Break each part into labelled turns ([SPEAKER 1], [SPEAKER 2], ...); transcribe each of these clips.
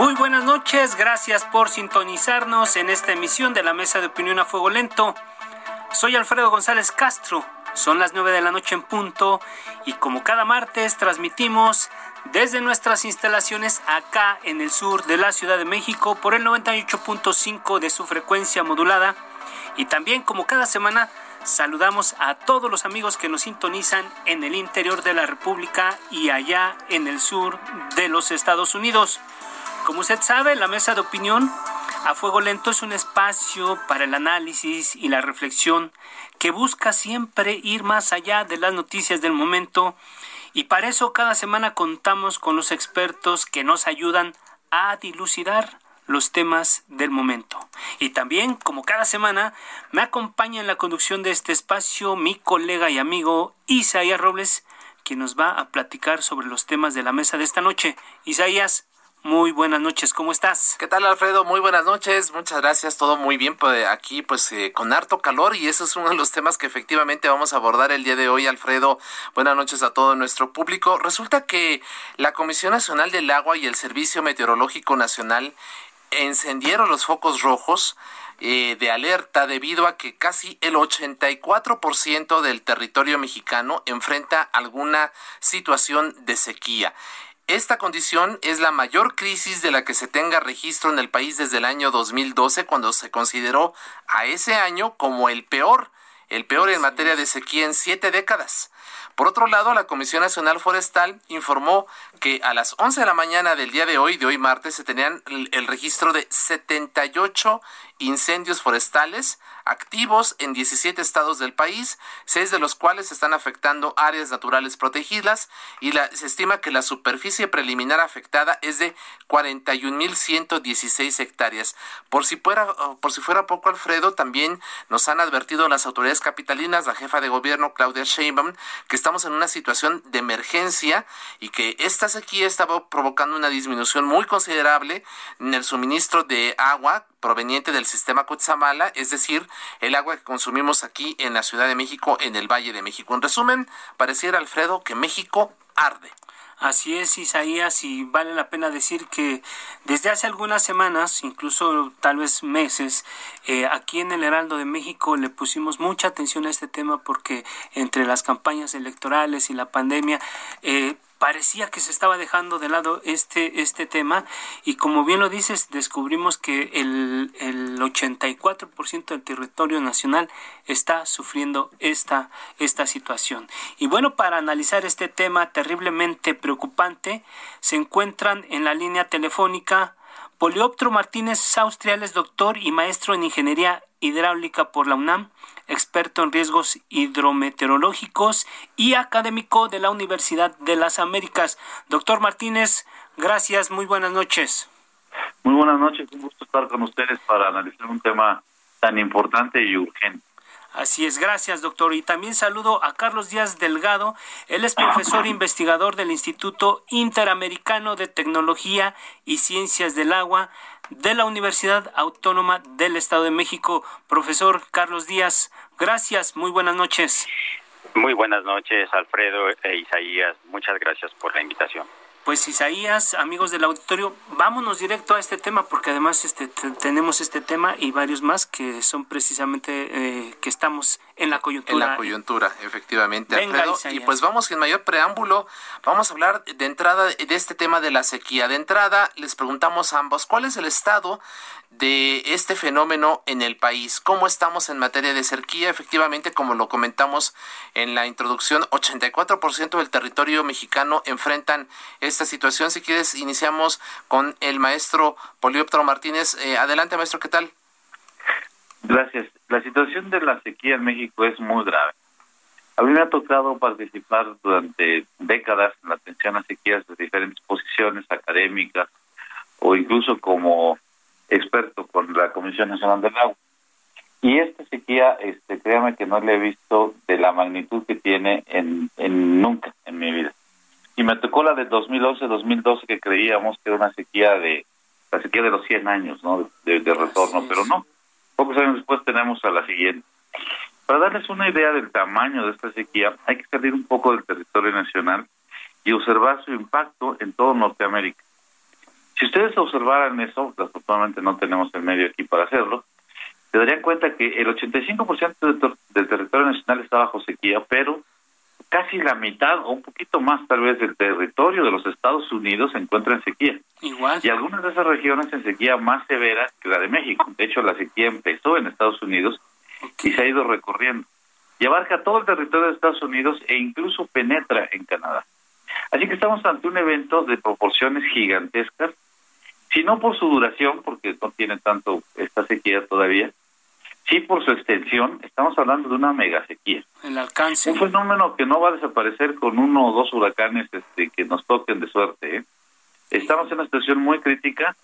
[SPEAKER 1] Muy buenas noches, gracias por sintonizarnos en esta emisión de la Mesa de Opinión a Fuego Lento. Soy Alfredo González Castro, son las 9 de la noche en punto y como cada martes transmitimos desde nuestras instalaciones acá en el sur de la Ciudad de México por el 98.5 de su frecuencia modulada y también como cada semana saludamos a todos los amigos que nos sintonizan en el interior de la República y allá en el sur de los Estados Unidos. Como usted sabe, la mesa de opinión a fuego lento es un espacio para el análisis y la reflexión que busca siempre ir más allá de las noticias del momento y para eso cada semana contamos con los expertos que nos ayudan a dilucidar los temas del momento. Y también, como cada semana, me acompaña en la conducción de este espacio mi colega y amigo Isaías Robles, quien nos va a platicar sobre los temas de la mesa de esta noche. Isaías, muy buenas noches, ¿cómo estás?
[SPEAKER 2] ¿Qué tal, Alfredo? Muy buenas noches, muchas gracias, todo muy bien pues, aquí, pues eh, con harto calor y eso es uno de los temas que efectivamente vamos a abordar el día de hoy, Alfredo. Buenas noches a todo nuestro público. Resulta que la Comisión Nacional del Agua y el Servicio Meteorológico Nacional encendieron los focos rojos eh, de alerta debido a que casi el 84% del territorio mexicano enfrenta alguna situación de sequía. Esta condición es la mayor crisis de la que se tenga registro en el país desde el año 2012, cuando se consideró a ese año como el peor, el peor en materia de sequía en siete décadas. Por otro lado, la Comisión Nacional Forestal informó que a las 11 de la mañana del día de hoy, de hoy martes, se tenían el registro de 78 incendios forestales activos en 17 estados del país, seis de los cuales están afectando áreas naturales protegidas y la, se estima que la superficie preliminar afectada es de 41.116 hectáreas. Por si, fuera, por si fuera poco, Alfredo, también nos han advertido las autoridades capitalinas, la jefa de gobierno Claudia Sheinbaum, que estamos en una situación de emergencia y que esta sequía estaba provocando una disminución muy considerable en el suministro de agua proveniente del sistema Cutzamala, es decir, el agua que consumimos aquí en la Ciudad de México, en el Valle de México. En resumen, pareciera, Alfredo, que México arde.
[SPEAKER 1] Así es, Isaías, y vale la pena decir que desde hace algunas semanas, incluso tal vez meses, eh, aquí en el Heraldo de México le pusimos mucha atención a este tema porque entre las campañas electorales y la pandemia, eh, parecía que se estaba dejando de lado este, este tema y como bien lo dices, descubrimos que el, el 84% del territorio nacional está sufriendo esta, esta situación. Y bueno, para analizar este tema terriblemente preocupante, se encuentran en la línea telefónica Polioptro Martínez Saustriales, doctor y maestro en Ingeniería Hidráulica por la UNAM, experto en riesgos hidrometeorológicos y académico de la Universidad de las Américas. Doctor Martínez, gracias, muy buenas noches.
[SPEAKER 3] Muy buenas noches, un gusto estar con ustedes para analizar un tema tan importante y urgente.
[SPEAKER 1] Así es, gracias doctor. Y también saludo a Carlos Díaz Delgado. Él es profesor e investigador del Instituto Interamericano de Tecnología y Ciencias del Agua de la Universidad Autónoma del Estado de México. Profesor Carlos Díaz, gracias, muy buenas noches.
[SPEAKER 4] Muy buenas noches, Alfredo e Isaías. Muchas gracias por la invitación.
[SPEAKER 1] Pues Isaías, amigos del auditorio, vámonos directo a este tema porque además este tenemos este tema y varios más que son precisamente eh, que estamos en la coyuntura.
[SPEAKER 2] En la coyuntura, efectivamente, Alfredo. Y pues vamos sin mayor preámbulo, vamos a hablar de entrada de este tema de la sequía. De entrada, les preguntamos a ambos, ¿cuál es el estado de este fenómeno en el país? ¿Cómo estamos en materia de sequía? Efectivamente, como lo comentamos en la introducción, 84% del territorio mexicano enfrentan esta situación. Si quieres, iniciamos con el maestro Polióptero Martínez. Eh, adelante, maestro, ¿qué tal?
[SPEAKER 3] Gracias. La situación de la sequía en México es muy grave. A mí me ha tocado participar durante décadas en la atención a sequías de diferentes posiciones académicas o incluso como experto con la Comisión Nacional del Agua. Y esta sequía, este, créame que no la he visto de la magnitud que tiene en, en nunca en mi vida. Y me tocó la de 2011-2012 que creíamos que era una sequía de la sequía de los 100 años, ¿no? De, retorno, pero no. Pocos años después tenemos a la siguiente. Para darles una idea del tamaño de esta sequía, hay que salir un poco del territorio nacional y observar su impacto en todo Norteamérica. Si ustedes observaran eso, desafortunadamente no tenemos el medio aquí para hacerlo, se darían cuenta que el 85% del territorio nacional está bajo sequía, pero casi la mitad o un poquito más tal vez del territorio de los Estados Unidos se encuentra en sequía.
[SPEAKER 1] Igual.
[SPEAKER 3] Y algunas de esas regiones en sequía más severa que la de México. De hecho, la sequía empezó en Estados Unidos y se ha ido recorriendo. Y abarca todo el territorio de Estados Unidos e incluso penetra en Canadá. Así que estamos ante un evento de proporciones gigantescas, si no por su duración, porque no tiene tanto esta sequía todavía, sí por su extensión, estamos hablando de una mega sequía.
[SPEAKER 1] El alcance.
[SPEAKER 3] Un fenómeno que no va a desaparecer con uno o dos huracanes este, que nos toquen de suerte. ¿eh? Estamos en una situación muy crítica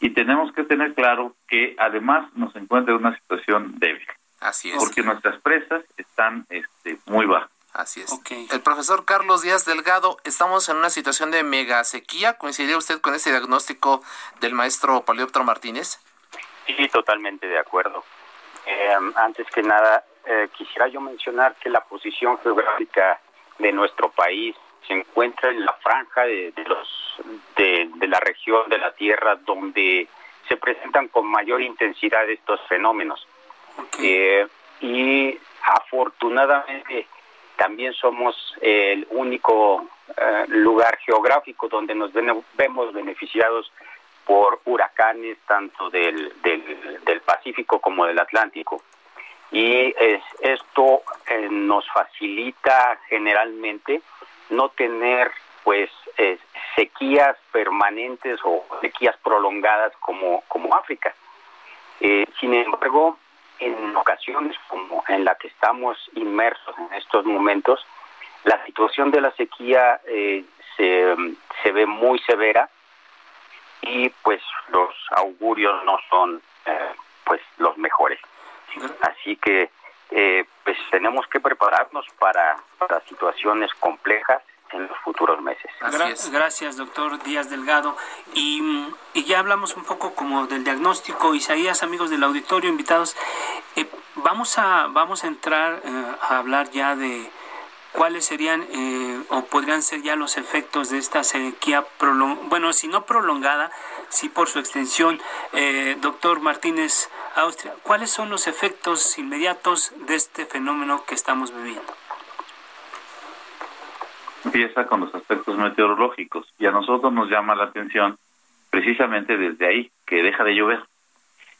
[SPEAKER 3] y tenemos que tener claro que además nos encuentra en una situación débil.
[SPEAKER 2] Así es.
[SPEAKER 3] Porque nuestras presas están este, muy bajas.
[SPEAKER 2] Así es. El profesor Carlos Díaz Delgado, estamos en una situación de mega sequía. ¿Coincidiría usted con ese diagnóstico del maestro Palióptero Martínez?
[SPEAKER 4] Sí, totalmente de acuerdo. Eh, antes que nada, eh, quisiera yo mencionar que la posición geográfica de nuestro país se encuentra en la franja de, los de, la región de la Tierra donde se presentan con mayor intensidad estos fenómenos. Eh, y afortunadamente también somos el único eh, lugar geográfico donde nos vemos beneficiados por huracanes tanto del, del, Pacífico como del Atlántico. Y esto eh, nos facilita generalmente no tener pues eh, sequías permanentes o sequías prolongadas como, como África. Eh, sin embargo, en ocasiones como en la que estamos inmersos en estos momentos, la situación de la sequía se, se ve muy severa y pues los augurios no son eh, pues los mejores. Así que eh, pues tenemos que prepararnos para, para situaciones complejas en los futuros meses.
[SPEAKER 1] Gracias, gracias doctor Díaz Delgado. Y, y, ya hablamos un poco como del diagnóstico. Isaías, amigos del auditorio, invitados, eh, vamos, a, vamos a entrar a hablar ya de cuáles serían eh, o podrían ser ya los efectos de esta sequía bueno si no prolongada sí por su extensión eh, doctor Martínez Austria cuáles son los efectos inmediatos de este fenómeno que estamos viviendo
[SPEAKER 3] empieza con los aspectos meteorológicos y a nosotros nos llama la atención precisamente desde ahí que deja de llover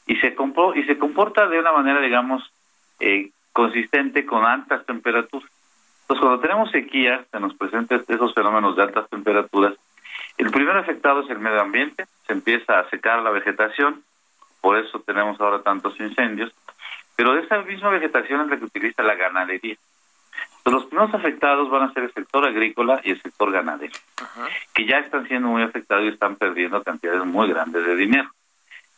[SPEAKER 3] y se y se comporta de una manera digamos eh, consistente con altas temperaturas entonces, cuando tenemos sequía, se nos presentan esos fenómenos de altas temperaturas, el primer afectado es el medio ambiente, se empieza a secar la vegetación, por eso tenemos ahora tantos incendios, pero de esa misma vegetación es la que utiliza la ganadería. Entonces, los primeros afectados van a ser el sector agrícola y el sector ganadero, que ya están siendo muy afectados y están perdiendo cantidades muy grandes de dinero.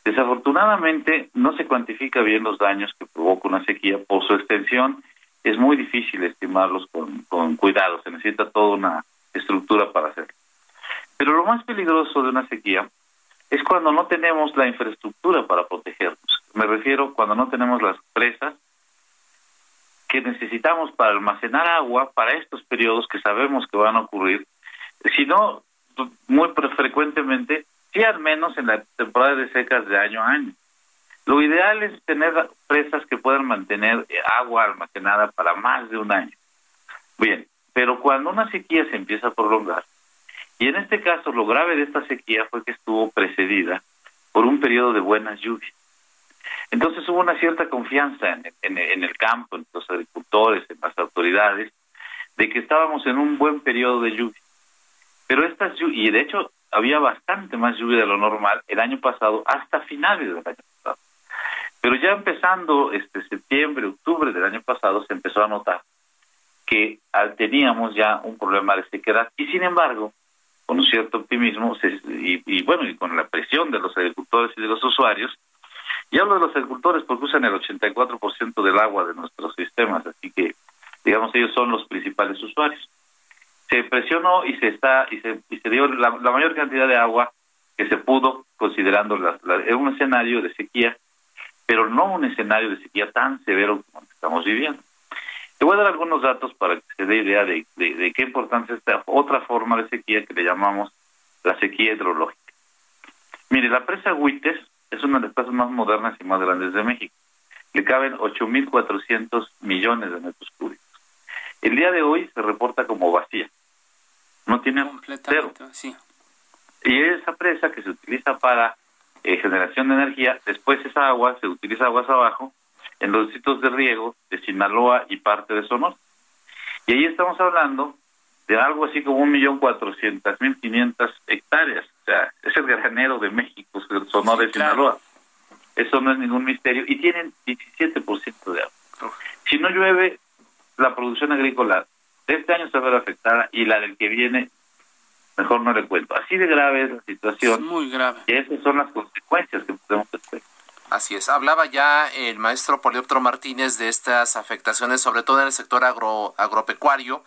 [SPEAKER 3] Desafortunadamente, no se cuantifica bien los daños que provoca una sequía por su extensión es muy difícil estimarlos con, con cuidado, se necesita toda una estructura para hacerlo. Pero lo más peligroso de una sequía es cuando no tenemos la infraestructura para protegernos. Me refiero cuando no tenemos las presas que necesitamos para almacenar agua para estos periodos que sabemos que van a ocurrir, sino muy frecuentemente, sí al menos en la temporada de secas de año a año. Lo ideal es tener presas que puedan mantener eh, agua almacenada para más de un año. Bien, pero cuando una sequía se empieza a prolongar, y en este caso lo grave de esta sequía fue que estuvo precedida por un periodo de buenas lluvias. Entonces hubo una cierta confianza en, el campo, en los agricultores, en las autoridades, de que estábamos en un buen periodo de lluvia. Pero estas y de hecho había bastante más lluvia de lo normal el año pasado hasta finales del año pasado. Pero ya empezando este septiembre, octubre del año pasado se empezó a notar que teníamos ya un problema de sequedad y sin embargo con un cierto optimismo y, y, bueno y con la presión de los agricultores y de los usuarios y hablo de los agricultores porque usan el 84% del agua de nuestros sistemas, así que, digamos, ellos son los principales usuarios. Se presionó y se está y se, y se dio la, mayor cantidad de agua que se pudo, considerando la, un escenario de sequía, pero no un escenario de sequía tan severo como el que estamos viviendo. Te voy a dar algunos datos para que se dé idea de, de qué importancia es esta otra forma de sequía que le llamamos la sequía hidrológica. Mire, la presa Huites es una de las plazas más modernas y más grandes de México. Le caben 8.400 millones de metros cúbicos. El día de hoy se reporta como vacía. No tiene cero. Y esa presa que se utiliza para eh, generación de energía, después esa agua se utiliza aguas abajo en los sitios de riego de Sinaloa y parte de Sonora. Y ahí estamos hablando de algo así como un millón cuatrocientas mil quinientas hectáreas. O sea, es el granero de México, Sonora de Sinaloa. Eso no es ningún misterio. Y tienen 17% de agua. Si no llueve, la producción agrícola de este año se va a ver afectada y la del que viene, mejor no le cuento. Así de grave es la situación.
[SPEAKER 1] muy grave.
[SPEAKER 3] Y esas son las consecuencias que podemos tener.
[SPEAKER 2] Así es. Hablaba ya el maestro Polioptro Martínez de estas afectaciones, sobre todo en el sector agro, agropecuario.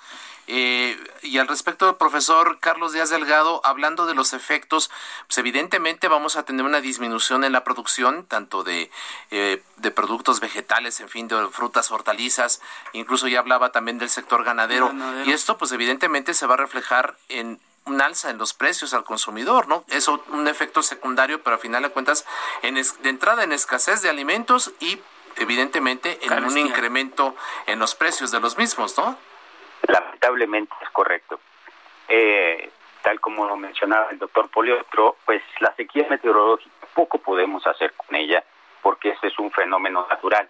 [SPEAKER 2] Eh, y al respecto, profesor Carlos Díaz Delgado, hablando de los efectos, pues evidentemente vamos a tener una disminución en la producción, tanto de, eh, de productos vegetales, en fin, de frutas, hortalizas, incluso ya hablaba también del sector ganadero. Y esto, pues evidentemente se va a reflejar en un alza en los precios al consumidor, ¿no? Eso un efecto secundario, pero al final de cuentas, en de entrada en escasez de alimentos y evidentemente en un incremento en los precios de los mismos, ¿no?
[SPEAKER 4] Lamentablemente es correcto. Eh, tal como lo mencionaba el doctor Poliotro, pues la sequía meteorológica poco podemos hacer con ella porque este es un fenómeno natural.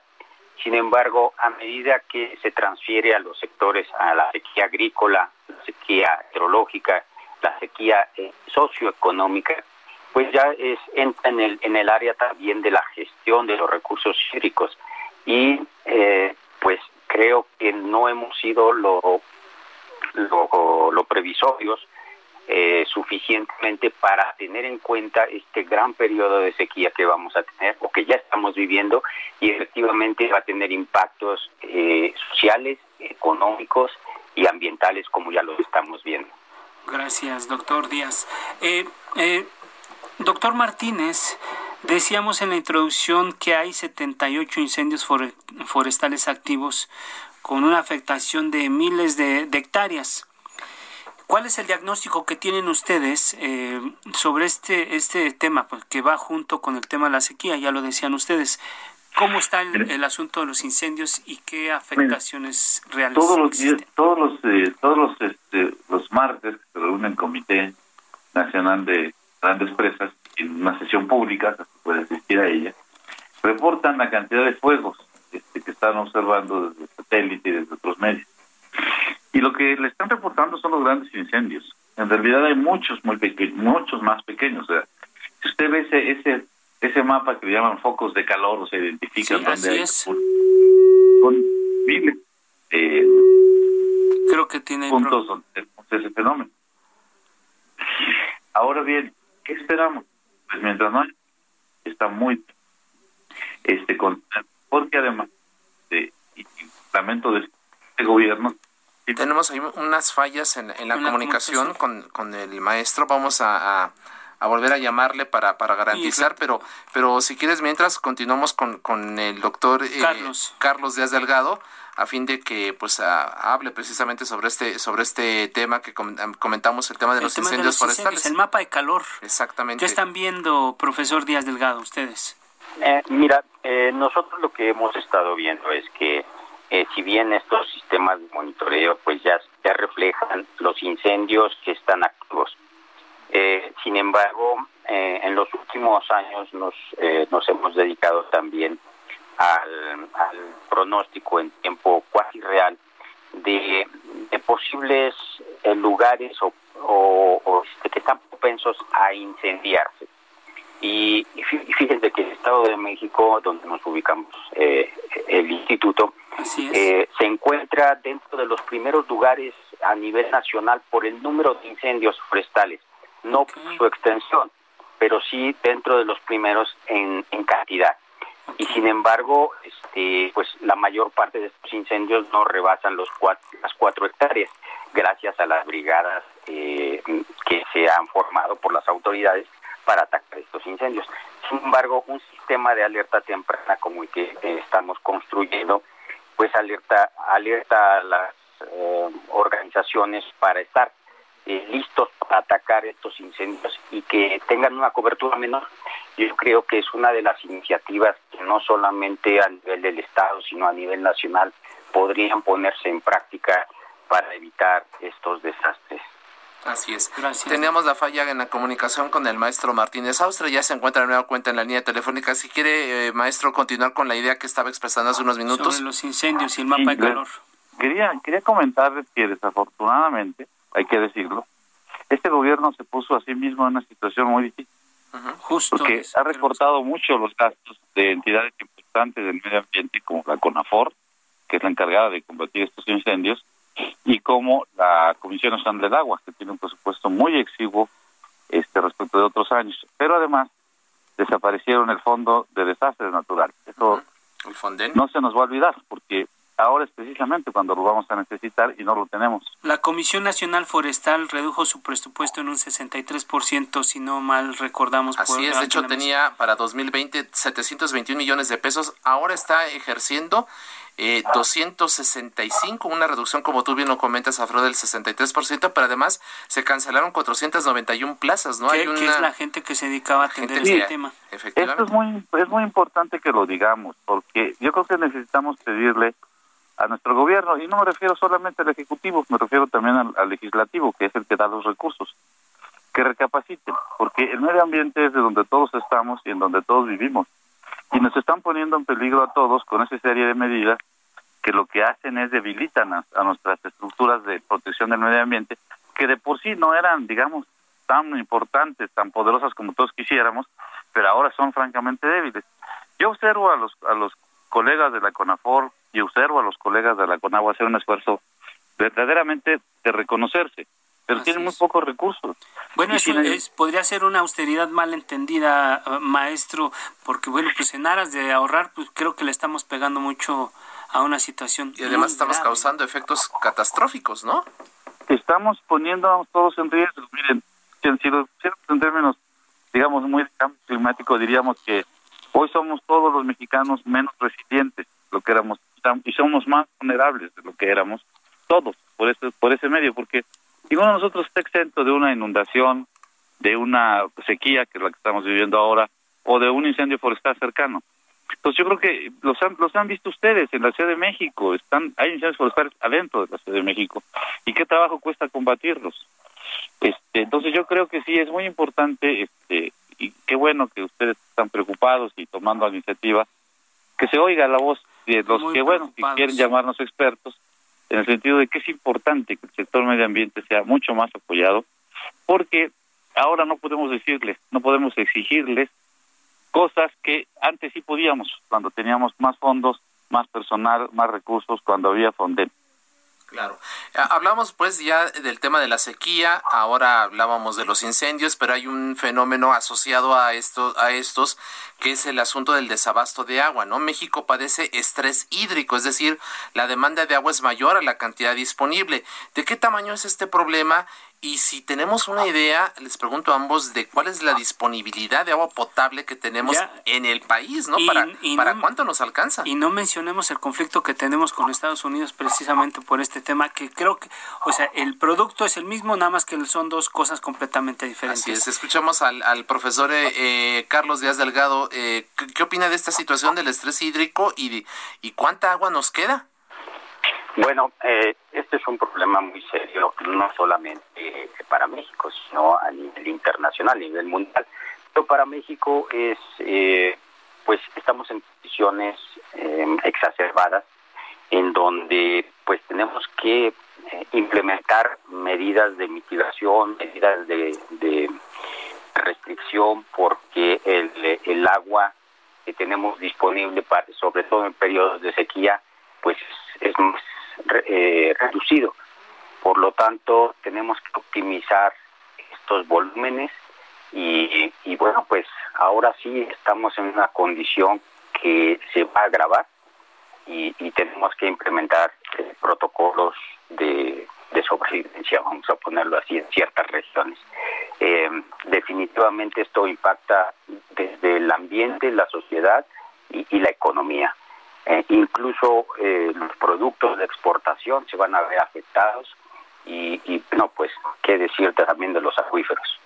[SPEAKER 4] Sin embargo, a medida que se transfiere a los sectores, a la sequía agrícola, la sequía hidrológica, la sequía eh, socioeconómica, pues ya es, entra en el, en el área también de la gestión de los recursos hídricos. Y eh, pues creo que no hemos sido lo, lo, previsorios eh, suficientemente para tener en cuenta este gran periodo de sequía que vamos a tener o que ya estamos viviendo y efectivamente va a tener impactos sociales, económicos y ambientales como ya lo estamos viendo.
[SPEAKER 1] Gracias, doctor Díaz. Eh, eh, doctor Martínez, decíamos en la introducción que hay 78 incendios forestales activos con una afectación de miles de, hectáreas. ¿Cuál es el diagnóstico que tienen ustedes eh, sobre este, este tema pues, que va junto con el tema de la sequía? Ya lo decían ustedes. ¿Cómo está el, asunto de los incendios y qué afectaciones reales
[SPEAKER 3] todos los todos los eh, todos los este, los martes que se reúne el Comité Nacional de Grandes Presas en una sesión pública se puede asistir a ella reportan la cantidad de fuegos este, que están observando desde satélite y desde otros medios y lo que le están reportando son los grandes incendios en realidad hay muchos muy pequeños muchos más pequeños o sea si usted ve ese ese ese mapa que le llaman focos de calor, o se identifica donde hay
[SPEAKER 1] es.
[SPEAKER 3] con miles eh,
[SPEAKER 1] creo que tiene
[SPEAKER 3] puntos donde ese fenómeno. Ahora bien, ¿qué esperamos? Pues mientras no hay, está muy este con porque además de lamento de este gobierno
[SPEAKER 2] tenemos ahí unas fallas en, en la comunicación con, con el maestro. Vamos a, a volver a llamarle para, para garantizar, pero, pero si quieres, mientras continuamos con, con el doctor eh,
[SPEAKER 1] Carlos.
[SPEAKER 2] Carlos Díaz Delgado, a fin de que pues hable precisamente sobre este sobre este tema que comentamos el tema de los incendios forestales.
[SPEAKER 1] el mapa de calor.
[SPEAKER 2] Exactamente.
[SPEAKER 1] Qué están viendo profesor Díaz Delgado ustedes
[SPEAKER 4] Eh, mira, eh, nosotros lo que hemos estado viendo es que eh, si bien estos sistemas de monitoreo pues ya, ya reflejan los incendios que están activos, sin embargo, en los últimos años nos, nos hemos dedicado también al, pronóstico en tiempo cuasi real de, posibles lugares o, o, que están propensos a incendiarse. Y, fíjense que el Estado de México, donde nos ubicamos eh, el instituto, eh, se encuentra dentro de los primeros lugares a nivel nacional por el número de incendios forestales, no por su extensión, pero sí dentro de los primeros en, en cantidad. Y sin embargo, este, pues la mayor parte de estos incendios no rebasan los las cuatro hectáreas, gracias a las brigadas eh, que se han formado por las autoridades para atacar estos incendios. Sin embargo, un sistema de alerta temprana como el que estamos construyendo, pues alerta, alerta a las eh, organizaciones para estar eh, listos para atacar estos incendios y que tengan una cobertura menor. Yo creo que es una de las iniciativas que no solamente a nivel del Estado, sino a nivel nacional podrían ponerse en práctica para evitar estos desastres.
[SPEAKER 2] Así es. Teníamos la falla en la comunicación con el maestro Martínez Austra. Ya se encuentra de nueva cuenta en la línea telefónica. Si quiere, eh, maestro, continuar con la idea que estaba expresando hace unos minutos.
[SPEAKER 1] Sobre los incendios y el mapa de calor.
[SPEAKER 3] Quería, quería comentarles que desafortunadamente, hay que decirlo, este gobierno se puso a sí mismo en una situación muy difícil. Justo porque ha recortado mucho los gastos de entidades importantes del medio ambiente como la CONAFOR, que es la encargada de combatir estos incendios, y como la Comisión Nacional del Agua, que tiene un presupuesto muy exiguo este respecto de otros años. Pero además desaparecieron el Fondo de Desastres Naturales. Eso no se nos va a olvidar, porque ahora es precisamente cuando lo vamos a necesitar y no lo tenemos.
[SPEAKER 1] La Comisión Nacional Forestal redujo su presupuesto en un 63%, si no mal recordamos.
[SPEAKER 2] Así es, de hecho tenía para 2020 721 millones de pesos, ahora está ejerciendo eh, 265, una reducción, como tú bien lo comentas, Afro, del 63%, pero además se cancelaron 491 plazas, ¿no?
[SPEAKER 1] ¿Qué, Hay una... es la gente que se dedicaba a atender este tema?
[SPEAKER 3] Efectivamente. Esto es muy, es muy importante que lo digamos, porque yo creo que necesitamos pedirle a nuestro gobierno, y no me refiero solamente al Ejecutivo, me refiero también al, Legislativo, que es el que da los recursos, que recapaciten, porque el medio ambiente es de donde todos estamos y en donde todos vivimos. Y nos están poniendo en peligro a todos con esa serie de medidas que lo que hacen es debilitan a, nuestras estructuras de protección del medio ambiente, que de por sí no eran, digamos, tan importantes, tan poderosas como todos quisiéramos, pero ahora son francamente débiles. Yo observo a los, a los colegas de la CONAFOR y observo a los colegas de la CONAGUA hacer un esfuerzo verdaderamente de reconocerse, pero tienen muy pocos recursos.
[SPEAKER 1] Bueno, eso es, podría ser una austeridad mal entendida, maestro, porque bueno, pues en aras de ahorrar, pues creo que le estamos pegando mucho a una situación.
[SPEAKER 2] Y además estamos causando efectos catastróficos, ¿no?
[SPEAKER 3] Estamos poniendo todos en riesgo. Miren, si lo en términos, digamos, muy climático, diríamos que hoy somos todos los mexicanos menos resilientes, lo que éramos, y somos más vulnerables de lo que éramos todos por ese, por ese medio, porque ninguno de nosotros está exento de una inundación, de una sequía, que es la que estamos viviendo ahora, o de un incendio forestal cercano. Entonces yo creo que los han, los han visto ustedes en la Ciudad de México, están hay incendios forestales adentro de la Ciudad de México y qué trabajo cuesta combatirlos. Este, entonces yo creo que sí es muy importante este y qué bueno que ustedes están preocupados y tomando la iniciativa que se oiga la voz de los que bueno, que quieren llamarnos expertos en el sentido de que es importante que el sector medio ambiente sea mucho más apoyado porque ahora no podemos decirles, no podemos exigirles cosas que antes sí podíamos, cuando teníamos más fondos, más personal, más recursos, cuando había Fonden.
[SPEAKER 2] Claro. Ah, hablamos pues ya del tema de la sequía, ahora hablábamos de los incendios, pero hay un fenómeno asociado a estos, a estos que es el asunto del desabasto de agua, ¿no? México padece estrés hídrico, es decir, la demanda de agua es mayor a la cantidad disponible. ¿De qué tamaño es este problema Y si tenemos una idea, les pregunto a ambos de cuál es la disponibilidad de agua potable que tenemos en el país, ¿no? para, para cuánto nos alcanza.
[SPEAKER 1] Y no mencionemos el conflicto que tenemos con Estados Unidos precisamente por este tema, que creo que, o sea, el producto es el mismo, nada más que son dos cosas completamente diferentes.
[SPEAKER 2] Así es, escuchamos al, al profesor eh, eh, Carlos Díaz Delgado. Eh, ¿qué, opina de esta situación del estrés hídrico y, y cuánta agua nos queda?
[SPEAKER 4] Bueno, eh, este es un problema muy serio, no solamente eh, para México, sino a nivel internacional, a nivel mundial. Pero para México es, eh, pues estamos en condiciones em, exacerbadas en donde pues tenemos que implementar medidas de mitigación, medidas de, restricción, porque el, el agua que tenemos disponible, para, sobre todo en periodos de sequía, pues es más eh, reducido. Por lo tanto, tenemos que optimizar estos volúmenes y, bueno, pues ahora sí estamos en una condición que se va a agravar y, tenemos que implementar protocolos de, sobrevivencia, vamos a ponerlo así, en ciertas regiones. Eh, definitivamente esto impacta desde el ambiente, la sociedad y la economía. Eh, incluso eh, los productos de exportación se van a ver afectados y, y no, pues, qué decirte también de los acuíferos.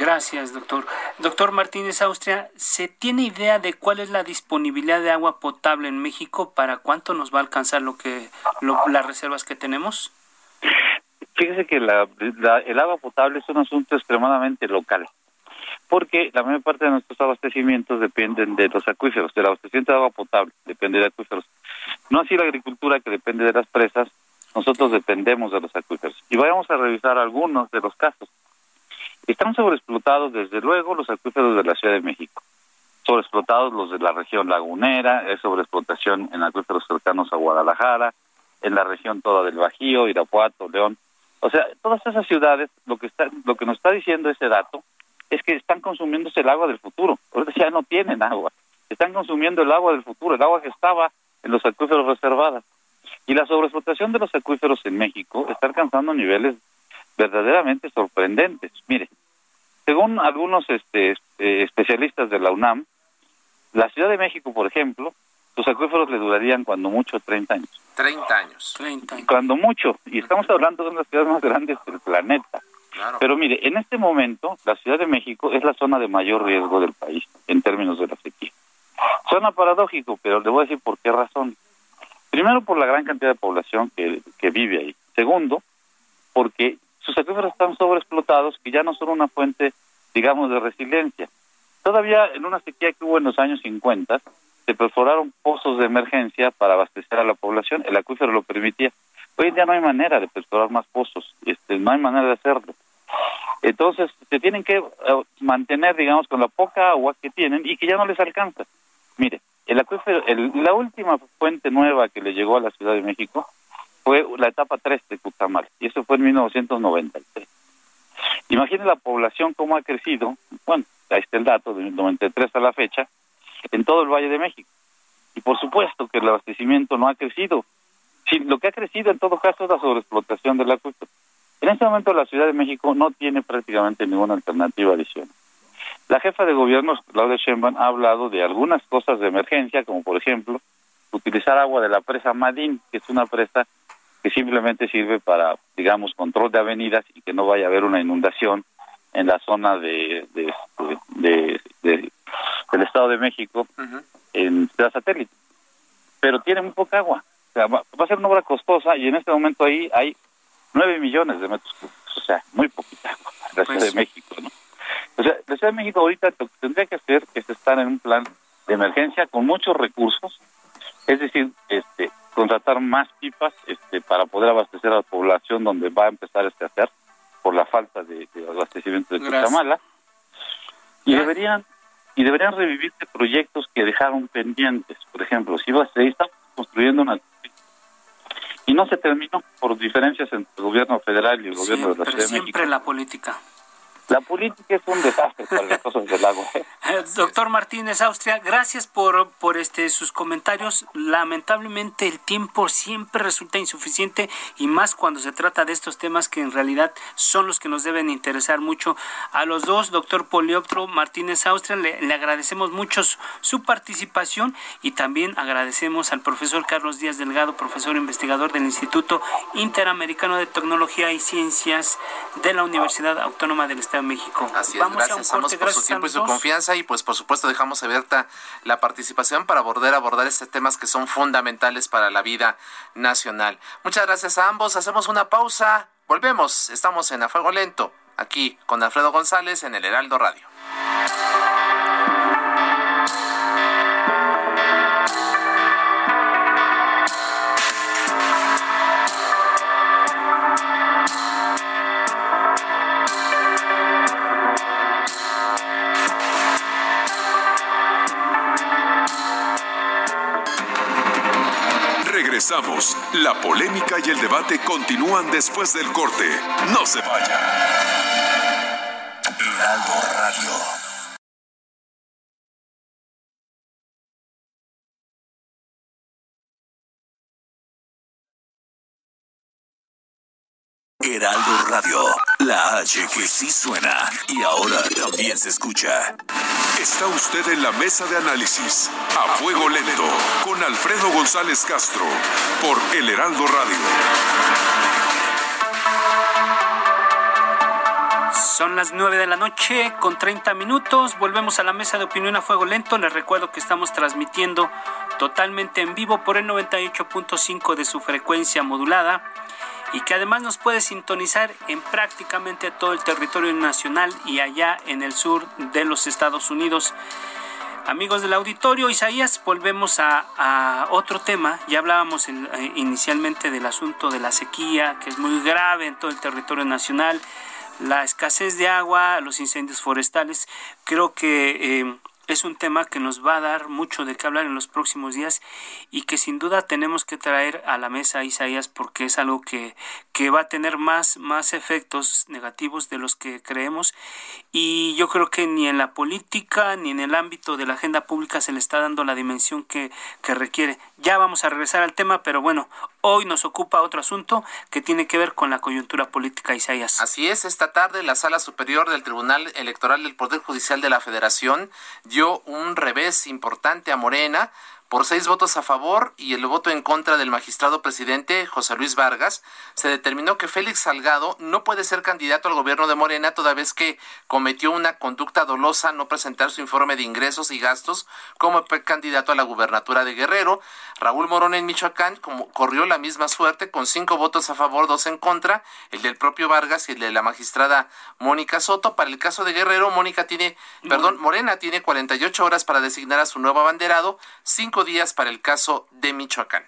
[SPEAKER 1] gracias, doctor. Doctor Martínez Austria, ¿se tiene idea de cuál es la disponibilidad de agua potable en México? ¿Para cuánto nos va a alcanzar lo que las reservas que tenemos?
[SPEAKER 3] Fíjese que la, el agua potable es un asunto extremadamente local porque la mayor parte de nuestros abastecimientos dependen de los acuíferos, del abastecimiento de agua potable, depende de acuíferos. No así la agricultura que depende de las presas, nosotros dependemos de los acuíferos. Y vayamos a revisar algunos de los casos. Están sobreexplotados, desde luego, los acuíferos de la Ciudad de México. Sobreexplotados los de la región lagunera, es sobreexplotación en acuíferos cercanos a Guadalajara, en la región toda del Bajío, Irapuato, León. O sea, todas esas ciudades, lo que está, lo que nos está diciendo ese dato es que están consumiéndose el agua del futuro. Ahorita ya no tienen agua. Están consumiendo el agua del futuro, el agua que estaba en los acuíferos reservados. Y la sobreexplotación de los acuíferos en México está alcanzando niveles verdaderamente sorprendentes. Mire, según algunos este, este, especialistas de la UNAM, la Ciudad de México, por ejemplo, sus acuíferos le durarían cuando mucho 30 años.
[SPEAKER 2] 30 años.
[SPEAKER 1] 30 años.
[SPEAKER 3] Cuando mucho. Y estamos hablando de una de las ciudades más grandes del planeta. Pero mire, en este momento la Ciudad de México es la zona de mayor riesgo del país en términos de la sequía. Suena paradójico, pero le voy a decir por qué razón. Primero, por la gran cantidad de población que, que vive ahí. Segundo, porque sus acuíferos están sobreexplotados, que ya no son una fuente, digamos, de resiliencia. Todavía en una sequía que hubo en los años 50, se perforaron pozos de emergencia para abastecer a la población, el acuífero lo permitía. Hoy en día no hay manera de perforar más pozos, este, no hay manera de hacerlo. Entonces, se tienen que eh, mantener, digamos, con la poca agua que tienen y que ya no les alcanza. Mire, el acuífero, la última fuente nueva que le llegó a la Ciudad de México fue la etapa 3 de Cutamal, y eso fue en 1993. Imagine la población cómo ha crecido, bueno, ahí está el dato, de 93 a la fecha, en todo el Valle de México. Y por supuesto que el abastecimiento no ha crecido. Sí, lo que ha crecido en todo caso es la sobreexplotación del acuífero. En este momento la Ciudad de México no tiene prácticamente ninguna alternativa adicional. La jefa de gobierno, Claudia Sheinbaum, ha hablado de algunas cosas de emergencia, como por ejemplo utilizar agua de la presa Madín, que es una presa que simplemente sirve para, digamos, control de avenidas y que no vaya a haber una inundación en la zona de, de, del Estado de México en Ciudad Satélite. Pero tiene muy poca agua. Sea, va, a ser una obra costosa y en este momento ahí hay 9 millones de metros cúbicos, o sea, muy poquita la Ciudad de México, ¿no? O sea, la Ciudad de México ahorita lo que tendría que hacer es estar en un plan de emergencia con muchos recursos, es decir, este, contratar más pipas este, para poder abastecer a la población donde va a empezar este a hacer por la falta de, abastecimiento de Cuchamala. Y deberían y deberían revivirse proyectos que dejaron pendientes. Por ejemplo, si está construyendo una y no se terminó por diferencias entre el gobierno federal y el gobierno de la Ciudad de México.
[SPEAKER 1] Siempre la política.
[SPEAKER 3] La política es un desastre para las cosas del agua. ¿eh?
[SPEAKER 1] Doctor Martínez Austria, gracias por, por este sus comentarios. Lamentablemente el tiempo siempre resulta insuficiente y más cuando se trata de estos temas que en realidad son los que nos deben interesar mucho. A los dos, doctor Polioptro Martínez Austria, le agradecemos mucho su participación y también agradecemos al profesor Carlos Díaz Delgado, profesor investigador del Instituto Interamericano de Tecnología y Ciencias de la Universidad Autónoma del Estado de México.
[SPEAKER 2] Así es, gracias, a un por su tiempo y su confianza y pues por supuesto dejamos abierta la participación para abordar, abordar estos temas que son fundamentales para la vida nacional. Muchas gracias a ambos, hacemos una pausa, volvemos, estamos en A Fuego Lento, aquí con Alfredo González en el Heraldo Radio.
[SPEAKER 5] La polémica y el debate continúan después del corte. No se vaya. Heraldo Radio. Heraldo Radio, Que sí suena y ahora también se escucha. Está usted en la mesa de análisis a fuego lento con Alfredo González Castro por El Heraldo Radio.
[SPEAKER 1] Son las 9 de la noche con 30 minutos. Volvemos a la mesa de opinión a fuego lento. Les recuerdo que estamos transmitiendo totalmente en vivo por el 98.5 de su frecuencia modulada y que además nos puede sintonizar en prácticamente todo el territorio nacional y allá en el sur de los Estados Unidos. Amigos del auditorio, Isaías, volvemos a, otro tema. Ya hablábamos eh, inicialmente del asunto de la sequía, que es muy grave en todo el territorio nacional, la escasez de agua, los incendios forestales. Creo que eh, es un tema que nos va a dar mucho de qué hablar en los próximos días y que sin duda tenemos que traer a la mesa Isaías porque es algo que, que va a tener más, más efectos negativos de los que creemos y yo creo que ni en la política ni en el ámbito de la agenda pública se le está dando la dimensión que, que requiere. Ya vamos a regresar al tema, pero bueno, hoy nos ocupa otro asunto que tiene que ver con la coyuntura política, Isaías.
[SPEAKER 2] Así es, esta tarde la Sala Superior del Tribunal Electoral del Poder Judicial de la Federación dio un revés importante a Morena por seis votos a favor y el voto en contra del magistrado presidente José Luis Vargas, se determinó que Félix Salgado no puede ser candidato al gobierno de Morena toda vez que cometió una conducta dolosa no presentar su informe de ingresos y gastos como candidato a la gubernatura de Guerrero. Raúl Morón en Michoacán como, corrió la misma suerte con cinco votos a favor, dos en contra, el del propio Vargas y el de la magistrada Mónica Soto. Para el caso de Guerrero, Mónica tiene, perdón, Morena tiene 48 horas para designar a su nuevo abanderado, cinco días para el caso de Michoacán.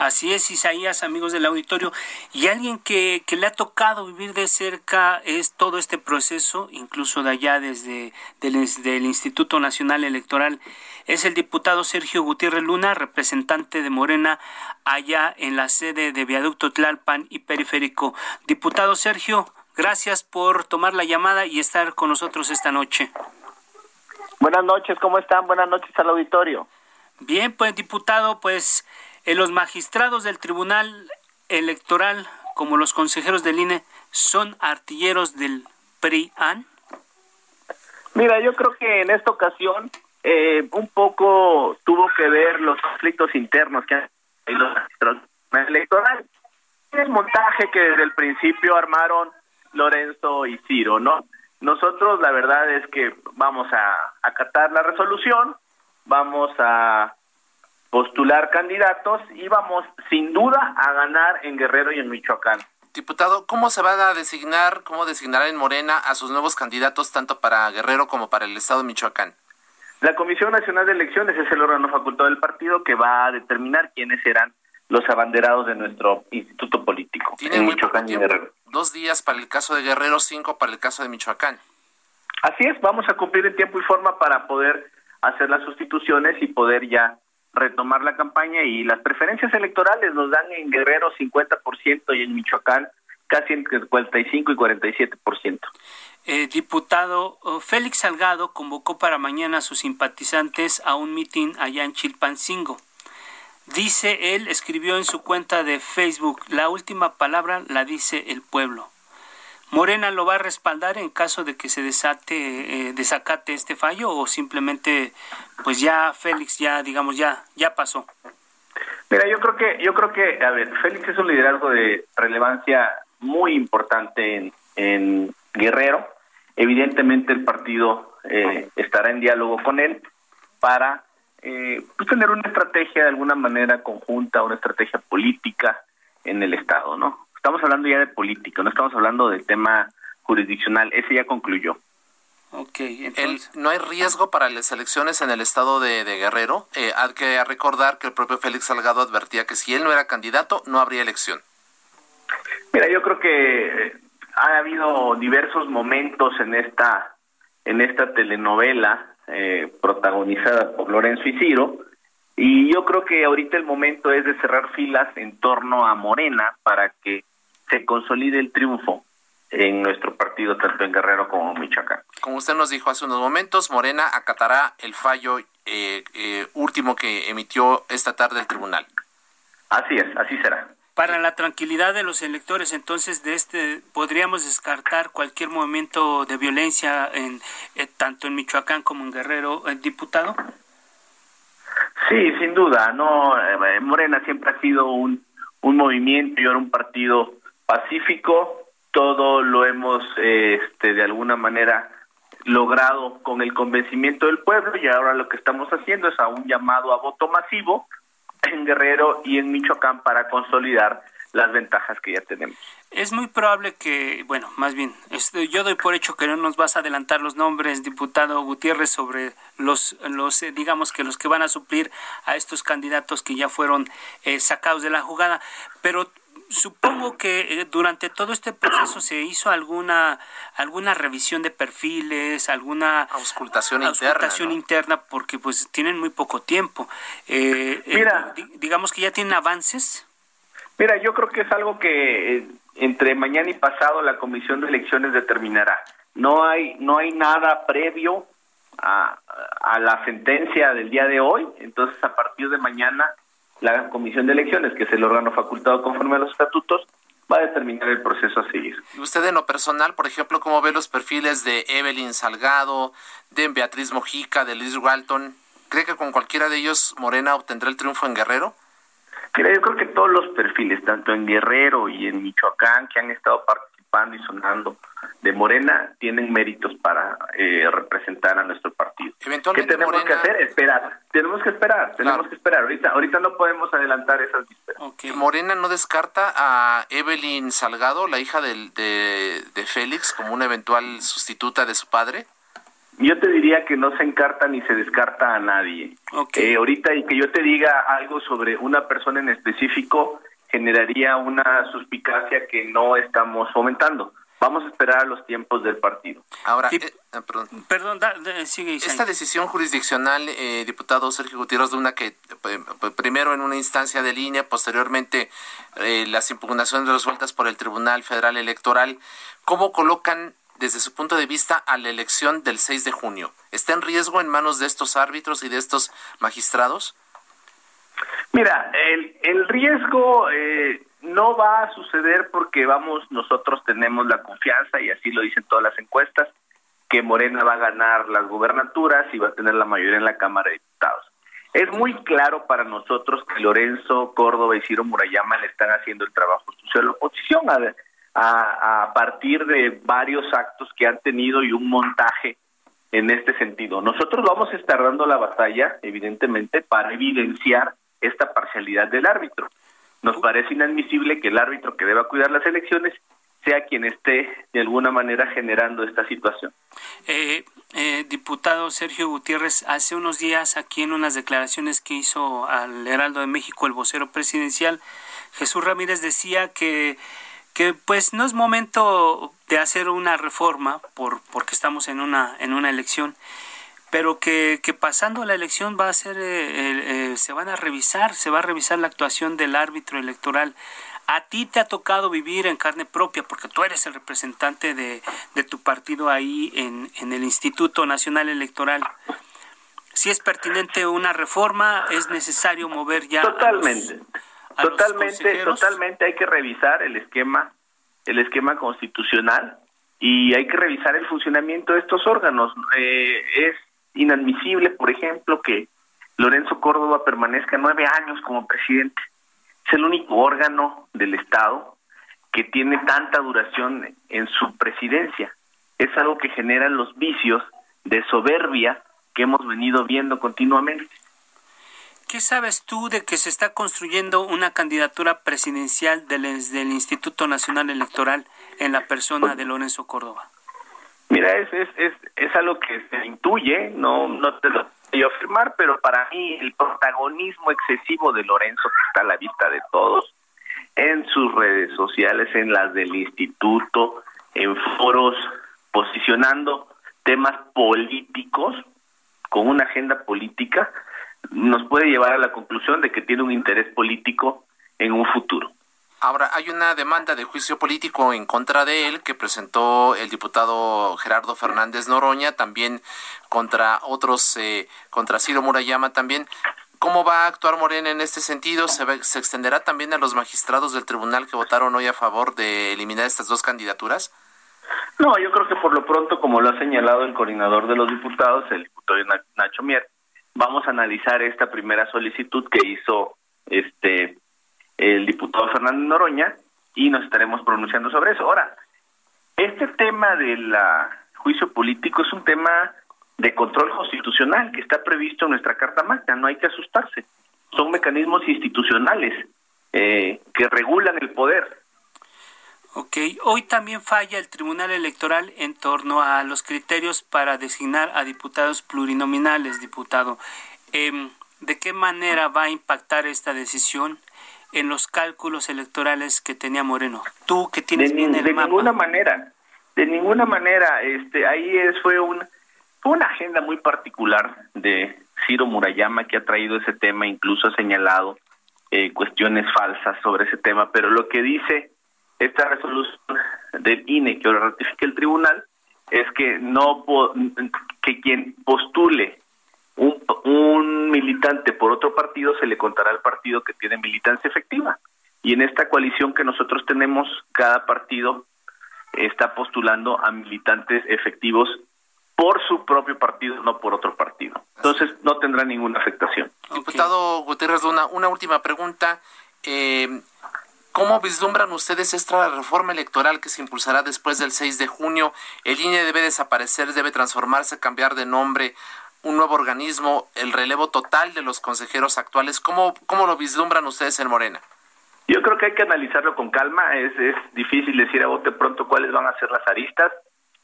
[SPEAKER 1] Así es, Isaías, amigos del auditorio. Y alguien que, le ha tocado vivir de cerca es todo este proceso, incluso de allá desde del, Instituto Nacional Electoral, es el diputado Sergio Gutiérrez Luna, representante de Morena allá en la sede de Viaducto Tlalpan y Periférico. Diputado Sergio, gracias por tomar la llamada y estar con nosotros esta noche.
[SPEAKER 6] Buenas noches, ¿cómo están? Buenas noches al auditorio.
[SPEAKER 1] Bien, pues diputado, pues eh, los magistrados del Tribunal Electoral, como los consejeros del INE, son artilleros del PRIAN.
[SPEAKER 6] Mira, yo creo que en esta ocasión eh, un poco tuvo que ver los conflictos internos que han los magistrados electoral. El montaje que desde el principio armaron Lorenzo y Ciro, ¿no? Nosotros la verdad es que vamos a acatar la resolución, vamos a postular candidatos y vamos sin duda a ganar en Guerrero y en Michoacán.
[SPEAKER 2] Diputado, ¿cómo se van a designar, cómo designará en Morena a sus nuevos candidatos tanto para Guerrero como para el Estado de Michoacán?
[SPEAKER 6] La Comisión Nacional de Elecciones es el órgano facultado del partido que va a determinar quiénes serán los abanderados de nuestro instituto político.
[SPEAKER 2] Tiene Michoacán y Guerrero. Dos días para el caso de Guerrero, cinco para el caso de Michoacán.
[SPEAKER 6] Así es, vamos a cumplir en tiempo y forma para poder hacer las sustituciones y poder ya retomar la campaña y las preferencias electorales nos dan en Guerrero 50% y en Michoacán casi entre 45 y 47%.
[SPEAKER 1] Eh, diputado oh, Félix Salgado convocó para mañana a sus simpatizantes a un mitin allá en Chilpancingo. Dice él, escribió en su cuenta de Facebook, la última palabra la dice el pueblo. Morena lo va a respaldar en caso de que se desate, eh, desacate este fallo o simplemente, pues ya Félix ya, digamos, ya, ya pasó.
[SPEAKER 6] Mira, yo creo que, yo creo que, a ver, Félix es un liderazgo de relevancia muy importante en, en Guerrero. Evidentemente el partido eh, estará en diálogo con él para eh, pues tener una estrategia de alguna manera conjunta, una estrategia política en el Estado, ¿no? Estamos hablando ya de política, no estamos hablando del tema jurisdiccional, ese ya concluyó.
[SPEAKER 1] Okay,
[SPEAKER 2] ¿No hay riesgo para las elecciones en el estado de, Guerrero? Eh, hay que recordar que el propio Félix Salgado advertía que si él no era candidato, no habría elección.
[SPEAKER 6] Mira, yo creo que eh, ha habido diversos momentos en esta en esta telenovela eh, protagonizada por Lorenzo y Ciro. Y yo creo que ahorita el momento es de cerrar filas en torno a Morena para que se consolide el triunfo en nuestro partido, tanto en Guerrero como en Michoacán.
[SPEAKER 2] Como usted nos dijo hace unos momentos, Morena acatará el fallo eh, eh, último que emitió esta tarde el tribunal.
[SPEAKER 6] Así es, así será.
[SPEAKER 1] Para la tranquilidad de los electores, entonces, de este, podríamos descartar cualquier movimiento de violencia en eh, tanto en Michoacán como en Guerrero, el diputado.
[SPEAKER 6] Sí, sin duda. No, eh, Morena siempre ha sido un, un movimiento y ahora un partido pacífico. Todo lo hemos, este, de alguna manera, logrado con el convencimiento del pueblo y ahora lo que estamos haciendo es a un llamado a voto masivo en Guerrero y en Michoacán para consolidar las ventajas que ya tenemos.
[SPEAKER 1] Es muy probable que, bueno, más bien, este, yo doy por hecho que no nos vas a adelantar los nombres, diputado Gutiérrez, sobre los, los eh, digamos que los que van a suplir a estos candidatos que ya fueron eh, sacados de la jugada, pero supongo que eh, durante todo este proceso se hizo alguna alguna revisión de perfiles, alguna
[SPEAKER 2] auscultación, interna,
[SPEAKER 1] interna, porque pues tienen muy poco tiempo. Eh, eh, Mira, digamos que ya tienen avances.
[SPEAKER 6] Mira, yo creo que es algo que entre mañana y pasado la Comisión de Elecciones determinará. No hay no hay nada previo a, a la sentencia del día de hoy, entonces a partir de mañana la Comisión de Elecciones, que es el órgano facultado conforme a los estatutos, va a determinar el proceso a seguir.
[SPEAKER 2] ¿Y usted en lo personal, por ejemplo, cómo ve los perfiles de Evelyn Salgado, de Beatriz Mojica, de Liz Walton? ¿Cree que con cualquiera de ellos Morena obtendrá el triunfo en Guerrero?
[SPEAKER 6] Yo creo que todos los perfiles, tanto en Guerrero y en Michoacán, que han estado participando y sonando de Morena, tienen méritos para eh, representar a nuestro partido. ¿Qué tenemos que hacer? Esperar. Tenemos que esperar, tenemos que esperar. Ahorita, ahorita no podemos adelantar esas vísperas.
[SPEAKER 2] ¿Morena no descarta a Evelyn Salgado, la hija del, de, de Félix, como una eventual sustituta de su padre?
[SPEAKER 6] Yo te diría que no se encarta ni se descarta a nadie. Eh, ahorita y que yo te diga algo sobre una persona en específico generaría una suspicacia que no estamos fomentando. Vamos a esperar a los tiempos del partido.
[SPEAKER 2] Ahora, eh, ah,
[SPEAKER 1] perdón, sigue.
[SPEAKER 2] Esta decisión jurisdiccional, eh, diputado Sergio Gutiérrez una que primero en una instancia de línea, posteriormente las impugnaciones resueltas por el Tribunal Federal Electoral, ¿cómo colocan desde su punto de vista a la elección del 6 de junio? ¿Está en riesgo en manos de estos árbitros y de estos magistrados?
[SPEAKER 6] Mira, el, el riesgo eh, no va a suceder porque vamos, nosotros tenemos la confianza y así lo dicen todas las encuestas, que Morena va a ganar las gubernaturas y va a tener la mayoría en la Cámara de Diputados. Es muy claro para nosotros que Lorenzo Córdoba y Ciro Murayama le están haciendo el trabajo sucio a la oposición. A a, partir de varios actos que han tenido y un montaje en este sentido. Nosotros vamos a estar dando la batalla, evidentemente, para evidenciar esta parcialidad del árbitro. Nos parece inadmisible que el árbitro que deba cuidar las elecciones sea quien esté de alguna manera generando esta situación.
[SPEAKER 1] Eh, eh, diputado Sergio Gutiérrez, hace unos días aquí en unas declaraciones que hizo al Heraldo de México el vocero presidencial, Jesús Ramírez decía que que pues no es momento de hacer una reforma por porque estamos en una en una elección pero que, que pasando la elección va a ser eh, eh, se van a revisar se va a revisar la actuación del árbitro electoral A ti te ha tocado vivir en carne propia, porque tú eres el representante de, tu partido ahí en, en el Instituto Nacional Electoral si es pertinente una reforma, es necesario mover ya.
[SPEAKER 6] Totalmente. totalmente, totalmente hay que revisar el esquema, el esquema constitucional y hay que revisar el funcionamiento de estos órganos. Eh, es inadmisible, por ejemplo, que Lorenzo Córdoba permanezca nueve años como presidente. Es el único órgano del Estado que tiene tanta duración en su presidencia. Es algo que genera los vicios de soberbia que hemos venido viendo continuamente.
[SPEAKER 1] ¿Qué sabes tú de que se está construyendo una candidatura presidencial del, del Instituto Nacional Electoral en la persona de Lorenzo Córdoba?
[SPEAKER 6] Mira, es, es, es, es algo que se intuye, no, no te lo a afirmar, pero para mí el protagonismo excesivo de Lorenzo, que está a la vista de todos, en sus redes sociales, en las del instituto, en foros, posicionando temas políticos, con una agenda política nos puede llevar a la conclusión de que tiene un interés político en un futuro.
[SPEAKER 2] Ahora, hay una demanda de juicio político en contra de él que presentó el diputado Gerardo Fernández Noroña, también contra otros, eh, contra Ciro Murayama también. ¿Cómo va a actuar Morena en este sentido? ¿Se, ¿Se extenderá también a los magistrados del tribunal que votaron hoy a favor de eliminar estas dos candidaturas?
[SPEAKER 6] No, yo creo que por lo pronto, como lo ha señalado el coordinador de los diputados, el diputado Nacho Mier, vamos a analizar esta primera solicitud que hizo este el diputado Fernando Noroña y nos estaremos pronunciando sobre eso. Ahora, este tema del juicio político es un tema de control constitucional que está previsto en nuestra Carta Magna, no hay que asustarse. Son mecanismos institucionales eh, que regulan el poder
[SPEAKER 1] Ok, hoy también falla el Tribunal Electoral en torno a los criterios para designar a diputados plurinominales, diputado. Em, ¿De qué manera va a impactar esta decisión en los cálculos electorales que tenía Moreno? Tú que tienes
[SPEAKER 6] de,
[SPEAKER 1] bien el
[SPEAKER 6] de ninguna manera, de ninguna manera. Este, ahí es, fue un, fue una agenda muy particular de Ciro Murayama que ha traído ese tema, incluso ha señalado eh, cuestiones falsas sobre ese tema, pero lo que dice esta resolución del INE que ahora ratifica el tribunal es que no que quien postule un, un militante por otro partido se le contará al partido que tiene militancia efectiva y en esta coalición que nosotros tenemos cada partido está postulando a militantes efectivos por su propio partido, no por otro partido. Entonces no tendrá ninguna afectación.
[SPEAKER 2] Diputado Gutiérrez una, una última pregunta. Eh, ¿Cómo vislumbran ustedes esta reforma electoral que se impulsará después del 6 de junio? ¿El INE debe desaparecer, debe transformarse, cambiar de nombre, un nuevo organismo, el relevo total de los consejeros actuales? ¿Cómo, cómo lo vislumbran ustedes en Morena?
[SPEAKER 6] Yo creo que hay que analizarlo con calma. Es, es difícil decir a bote pronto cuáles van a ser las aristas.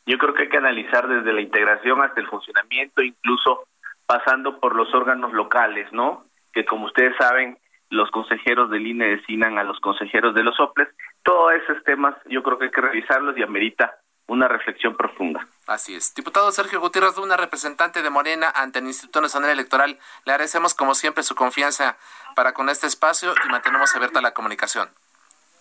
[SPEAKER 6] Yo creo que hay que analizar desde la integración hasta el funcionamiento, incluso pasando por los órganos locales, ¿no? Que como ustedes saben, los consejeros del INE designan a los consejeros de los OPLES. Todos esos temas yo creo que hay que revisarlos y amerita una reflexión profunda.
[SPEAKER 2] Así es. Diputado Sergio Gutiérrez una representante de Morena ante el Instituto Nacional Electoral, le agradecemos como siempre su confianza para con este espacio y mantenemos abierta la comunicación.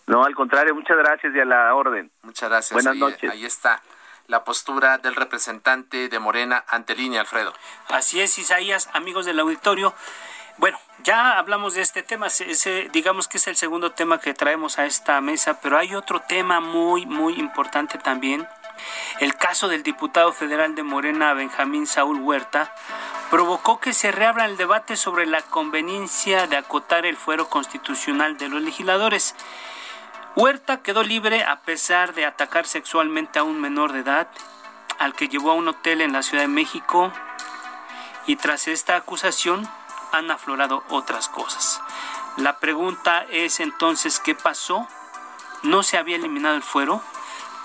[SPEAKER 6] No, al contrario, muchas gracias y a la orden.
[SPEAKER 2] Muchas gracias.
[SPEAKER 6] Buenas noches.
[SPEAKER 2] Ahí está la postura del representante de Morena ante línea, Alfredo.
[SPEAKER 1] Así es, Isaías, amigos del auditorio. Bueno, ya hablamos de este tema, digamos que es el segundo tema que traemos a esta mesa, pero hay otro tema muy, muy importante también. El caso del diputado federal de Morena, Benjamín Saúl Huerta, provocó que se reabra el debate sobre la conveniencia de acotar el fuero constitucional de los legisladores. Huerta quedó libre a pesar de atacar sexualmente a un menor de edad, al que llevó a un hotel en la Ciudad de México, y tras esta acusación, han aflorado otras cosas. La pregunta es entonces, ¿qué pasó? ¿No se había eliminado el fuero?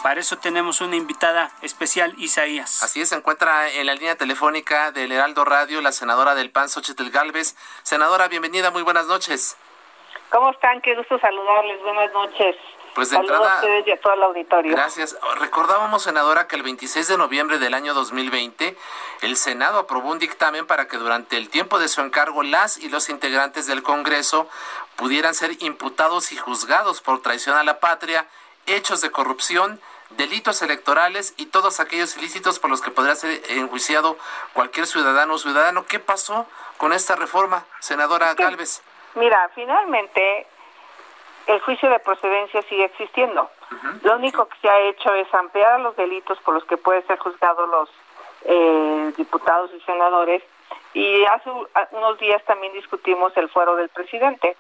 [SPEAKER 1] Para eso tenemos una invitada especial, Isaías.
[SPEAKER 2] Así es, se encuentra en la línea telefónica del Heraldo Radio la senadora del PAN, Xochitl Galvez. Senadora, bienvenida, muy buenas noches.
[SPEAKER 7] ¿Cómo están? Qué gusto saludarles, buenas noches.
[SPEAKER 2] Pues de
[SPEAKER 7] Saludos
[SPEAKER 2] entrada,
[SPEAKER 7] a ustedes y a todo el auditorio.
[SPEAKER 2] Gracias. Recordábamos, senadora, que el 26 de noviembre del año 2020, el Senado aprobó un dictamen para que durante el tiempo de su encargo las y los integrantes del Congreso pudieran ser imputados y juzgados por traición a la patria, hechos de corrupción, delitos electorales y todos aquellos ilícitos por los que podría ser enjuiciado cualquier ciudadano o ciudadano. ¿Qué pasó con esta reforma, senadora Galvez?
[SPEAKER 7] Mira, finalmente el juicio de procedencia sigue existiendo. Lo único que se ha hecho es ampliar los delitos por los que pueden ser juzgados los eh, diputados y senadores. Y hace unos días también discutimos el fuero del presidente.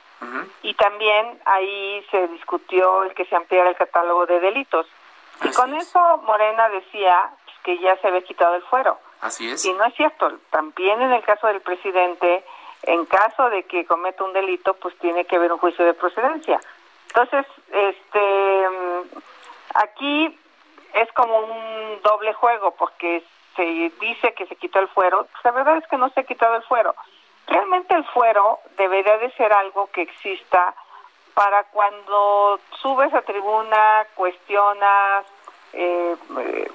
[SPEAKER 7] Y también ahí se discutió el que se ampliara el catálogo de delitos. Y con eso Morena decía que ya se había quitado el fuero.
[SPEAKER 2] Así es.
[SPEAKER 7] Y no es cierto. También en el caso del presidente, en caso de que cometa un delito, pues tiene que haber un juicio de procedencia. Entonces, este, aquí es como un doble juego, porque se dice que se quitó el fuero. Pues la verdad es que no se ha quitado el fuero. Realmente el fuero debería de ser algo que exista para cuando subes a tribuna, cuestionas, eh,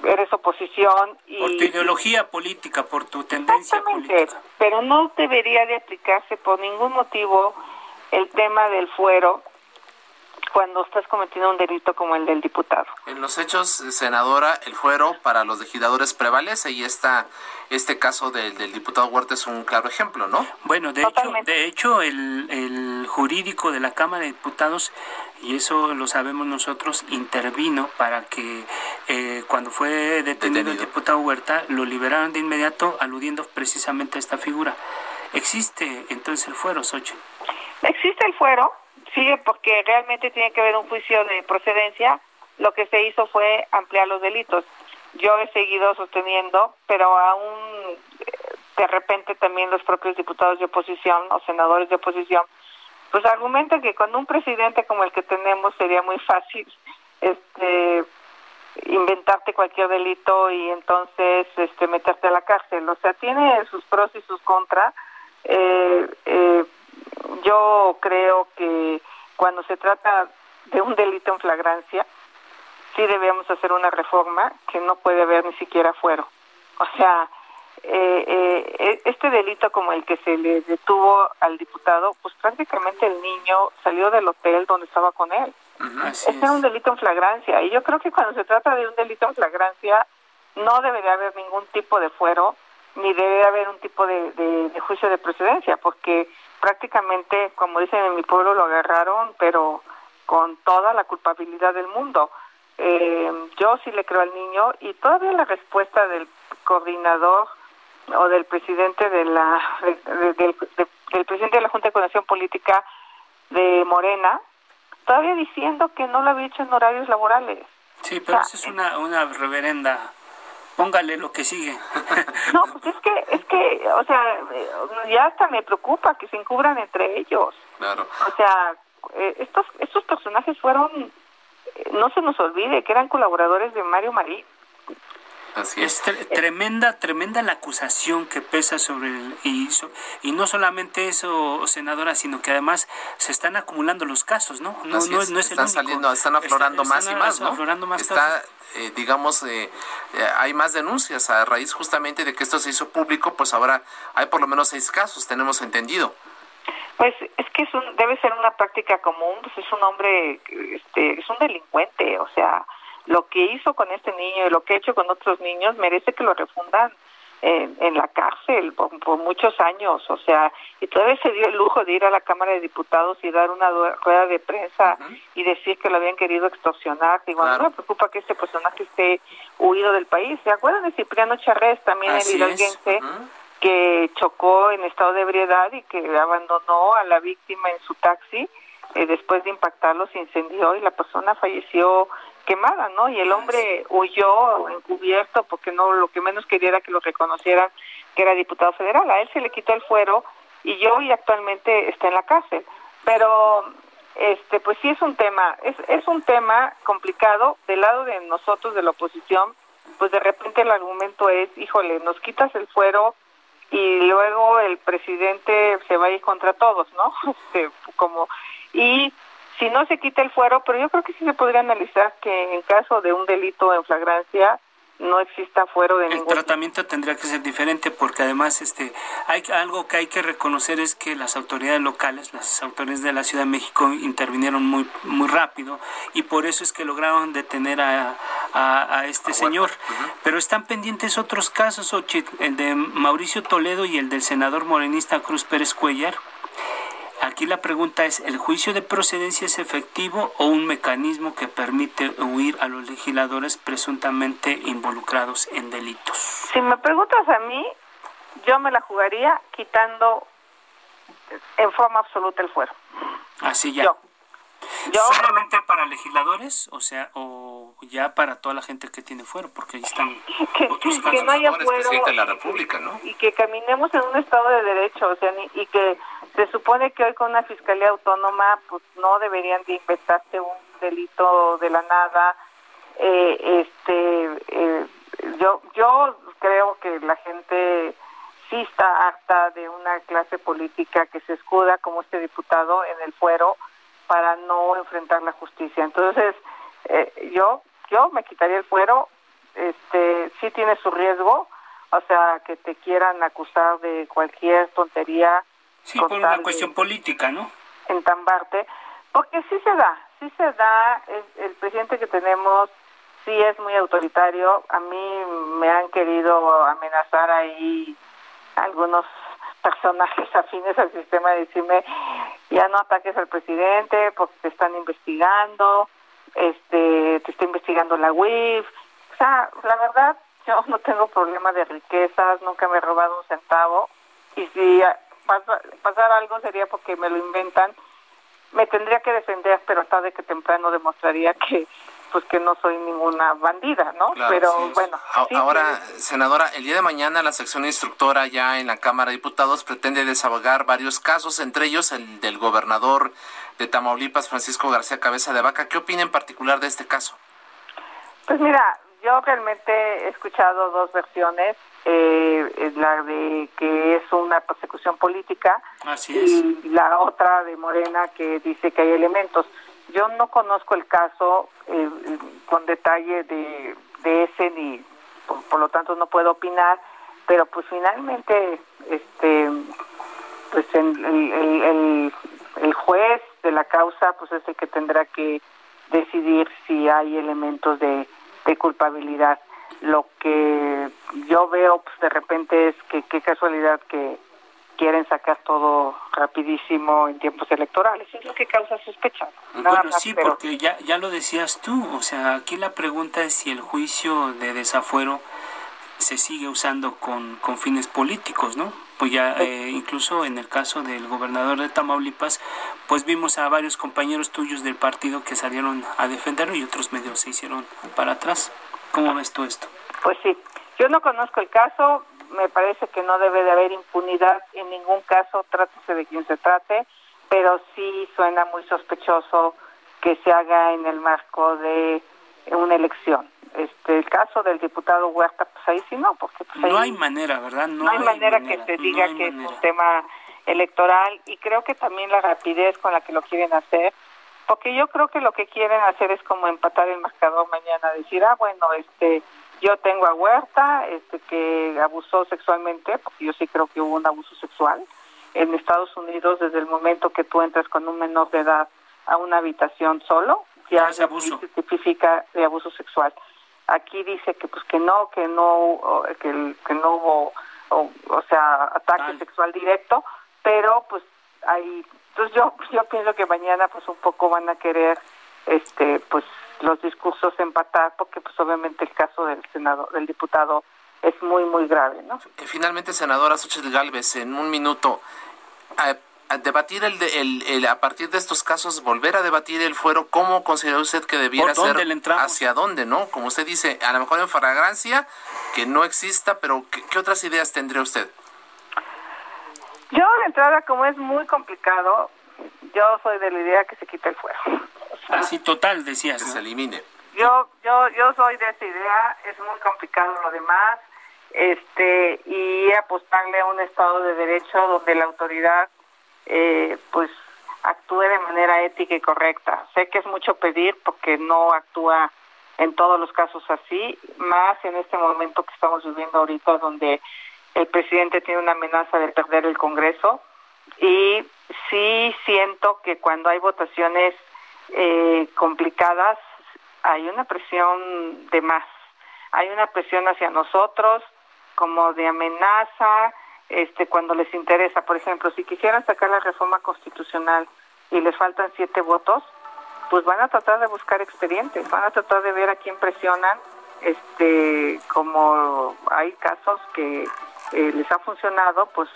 [SPEAKER 7] eres oposición y
[SPEAKER 1] por tu ideología política, por tu tendencia política.
[SPEAKER 7] Pero no debería de aplicarse por ningún motivo el tema del fuero cuando estás cometiendo un delito como el del diputado.
[SPEAKER 2] En los hechos, senadora, el fuero para los legisladores prevalece y esta, este caso del, del diputado Huerta es un claro ejemplo, ¿no?
[SPEAKER 1] Bueno, de Totalmente. hecho, de hecho el, el jurídico de la Cámara de Diputados y eso lo sabemos nosotros, intervino para que eh, cuando fue detenido, detenido, el diputado Huerta lo liberaran de inmediato aludiendo precisamente a esta figura. ¿Existe entonces el fuero, Sochi?
[SPEAKER 7] Existe el fuero, sí, porque realmente tiene que haber un juicio de procedencia. Lo que se hizo fue ampliar los delitos. Yo he seguido sosteniendo, pero aún de repente también los propios diputados de oposición o senadores de oposición pues argumentan que con un presidente como el que tenemos sería muy fácil este inventarte cualquier delito y entonces este meterte a la cárcel o sea tiene sus pros y sus contras eh, eh, yo creo que cuando se trata de un delito en flagrancia sí debemos hacer una reforma que no puede haber ni siquiera fuero o sea eh, eh, este delito como el que se le detuvo al diputado, pues prácticamente el niño salió del hotel donde estaba con él. Este es. un delito en flagrancia y yo creo que cuando se trata de un delito en flagrancia no debería haber ningún tipo de fuero ni debe haber un tipo de, de, de juicio de procedencia porque prácticamente, como dicen en mi pueblo, lo agarraron pero con toda la culpabilidad del mundo. Eh, yo sí le creo al niño y todavía la respuesta del coordinador o del presidente de la de, de, de, del presidente de la Junta de Coordinación Política de Morena todavía diciendo que no lo había hecho en horarios laborales.
[SPEAKER 1] Sí, pero o sea, es una una reverenda póngale lo que sigue.
[SPEAKER 7] no, pues es que es que o sea, ya hasta me preocupa que se encubran entre ellos.
[SPEAKER 2] Claro.
[SPEAKER 7] O sea, estos estos personajes fueron no se nos olvide que eran colaboradores de Mario Marín.
[SPEAKER 2] Así es.
[SPEAKER 1] es tremenda, tremenda la acusación que pesa sobre el y, y no solamente eso, senadora, sino que además se están acumulando los casos, ¿no? No,
[SPEAKER 2] Así
[SPEAKER 1] no,
[SPEAKER 2] es.
[SPEAKER 1] no es
[SPEAKER 2] están
[SPEAKER 1] el único.
[SPEAKER 2] saliendo, están aflorando
[SPEAKER 1] Está-
[SPEAKER 2] más
[SPEAKER 1] están
[SPEAKER 2] y más, ¿no?
[SPEAKER 1] aflorando más
[SPEAKER 2] Está,
[SPEAKER 1] casos.
[SPEAKER 2] eh, digamos, eh, eh, hay más denuncias a raíz justamente de que esto se hizo público, pues ahora hay por lo menos seis casos, tenemos entendido.
[SPEAKER 7] Pues es que es un, debe ser una práctica común, pues es un hombre, este, es un delincuente, o sea, lo que hizo con este niño y lo que ha hecho con otros niños merece que lo refundan en, en la cárcel por, por muchos años, o sea, y todavía se dio el lujo de ir a la Cámara de Diputados y dar una rueda de prensa y decir que lo habían querido extorsionar. Digo,
[SPEAKER 2] Claro.
[SPEAKER 7] no me preocupa que este personaje esté huido del país. ¿Se acuerdan de Cipriano Charrés, también
[SPEAKER 2] Así
[SPEAKER 7] el hidalguense? Que chocó en estado de ebriedad y que abandonó a la víctima en su taxi, eh, después de impactarlo se incendió y la persona falleció quemada, ¿no? Y el hombre huyó encubierto porque no lo que menos quería era que lo reconocieran que era diputado federal. A él se le quitó el fuero y yo y actualmente está en la cárcel. Pero este pues sí es un tema, es, es un tema complicado del lado de nosotros de la oposición, pues de repente el argumento es, híjole, nos quitas el fuero y luego el presidente se va a ir contra todos, ¿no? Este, como y si no se quita el fuero, pero yo creo que sí se podría analizar que en caso de un delito en flagrancia no exista fuero de
[SPEAKER 1] el tratamiento tendría que ser diferente porque además este hay algo que hay que reconocer es que las autoridades locales las autoridades de la Ciudad de México intervinieron muy muy rápido y por eso es que lograron detener a, a, este señor. pero están pendientes otros casos el de Mauricio Toledo y el del senador morenista Cruz Pérez Cuellar Aquí la pregunta es, ¿el juicio de procedencia es efectivo o un mecanismo que permite huir a los legisladores presuntamente involucrados en delitos?
[SPEAKER 7] Si me preguntas a mí, yo me la jugaría quitando en forma absoluta el fuero.
[SPEAKER 1] Así ya. ¿Solamente para legisladores? O sea, o ya para toda la gente que tiene fuero, porque ahí están
[SPEAKER 7] que, otros casos. Que no haya fuero.
[SPEAKER 2] De la República, ¿no?
[SPEAKER 7] Y que caminemos en un Estado de Derecho, o sea, y que se supone que hoy con una Fiscalía Autónoma, pues no deberían de inventarse un delito de la nada. Eh, este, eh, yo, yo creo que la gente sí está harta de una clase política que se escuda como este diputado en el fuero para no enfrentar la justicia. Entonces, eh, yo yo me quitaría el fuero, este sí tiene su riesgo, o sea, que te quieran acusar de cualquier tontería.
[SPEAKER 1] Sí, por una cuestión política, ¿no?
[SPEAKER 7] Entambarte, porque sí se da, sí se da, el, el presidente que tenemos sí es muy autoritario, a mí me han querido amenazar ahí algunos personajes afines al sistema de decirme ya no ataques al presidente porque te están investigando, este, te está investigando la UIF. O sea, la verdad, yo no tengo problema de riquezas, nunca me he robado un centavo y si pasa, pasara algo sería porque me lo inventan. Me tendría que defender, pero tarde que temprano demostraría que pues que no soy ninguna bandida, ¿no? Pero bueno.
[SPEAKER 2] Ahora, senadora, el día de mañana la sección instructora ya en la Cámara de Diputados pretende desahogar varios casos, entre ellos el del gobernador de Tamaulipas, Francisco García Cabeza de Vaca. ¿Qué opina en particular de este caso?
[SPEAKER 7] Pues mira, yo realmente he escuchado dos versiones, eh, la de que es una persecución política y la otra de Morena que dice que hay elementos. Yo no conozco el caso eh, con detalle de, ese ni por, lo tanto no puedo opinar, pero pues finalmente este pues el, el, el, juez de la causa pues es el que tendrá que decidir si hay elementos de, de culpabilidad. Lo que yo veo pues de repente es que qué casualidad que quieren sacar todo rapidísimo en tiempos electorales. Es lo que causa sospecha.
[SPEAKER 1] bueno, sí, porque ya, ya lo decías tú. O sea, aquí la pregunta es si el juicio de desafuero se sigue usando con, con fines políticos, ¿no? Pues ya, eh, incluso en el caso del gobernador de Tamaulipas, pues vimos a varios compañeros tuyos del partido que salieron a defenderlo y otros medios se hicieron para atrás. ¿Cómo ves tú esto?
[SPEAKER 7] Pues sí, yo no conozco el caso, me parece que no debe de haber impunidad en ningún caso, trátese de quien se trate, pero sí suena muy sospechoso que se haga en el marco de una elección. Este, el caso del diputado Huerta, pues ahí sí no, porque pues
[SPEAKER 1] no hay manera, ¿verdad?
[SPEAKER 7] No, hay, manera, que se diga que es un tema electoral y creo que también la rapidez con la que lo quieren hacer, porque yo creo que lo que quieren hacer es como empatar el marcador mañana, decir, ah, bueno, este, yo tengo a Huerta, este, que abusó sexualmente, porque yo sí creo que hubo un abuso sexual. En Estados Unidos desde el momento que tú entras con un menor de edad a una habitación solo, ya se tipifica de abuso sexual. Aquí dice que pues que no, que no, que, que no hubo, o, sea, ataque sexual directo, pero pues hay, entonces yo yo pienso que mañana pues un poco van a querer, este, pues los discursos empatar, porque pues obviamente el caso del senador, del diputado es muy, muy grave, ¿no?
[SPEAKER 2] Finalmente, senadora Xochitl Galvez, en un minuto, a, debatir el, el, a partir de estos casos, volver a debatir el fuero, ¿cómo considera usted que debiera ser? ¿Hacia dónde, no? Como usted dice, a lo mejor en fragancia, que no exista, pero ¿qué, otras ideas tendría usted?
[SPEAKER 7] Yo, de entrada, como es muy complicado, yo soy de la idea que se quite el fuero.
[SPEAKER 1] Así total, decías.
[SPEAKER 2] Que se elimine.
[SPEAKER 7] Yo, yo, yo soy de esa idea, es muy complicado lo demás, este, y apostarle a un Estado de Derecho donde la autoridad, eh, pues, actúe de manera ética y correcta. Sé que es mucho pedir porque no actúa en todos los casos así, más en este momento que estamos viviendo ahorita donde el presidente tiene una amenaza de perder el Congreso y sí siento que cuando hay votaciones eh, complicadas hay una presión de más, hay una presión hacia nosotros como de amenaza, este cuando les interesa, por ejemplo, si quisieran sacar la reforma constitucional y les faltan siete votos, pues van a tratar de buscar expedientes, van a tratar de ver a quién presionan, este, como hay casos que eh, les ha funcionado, pues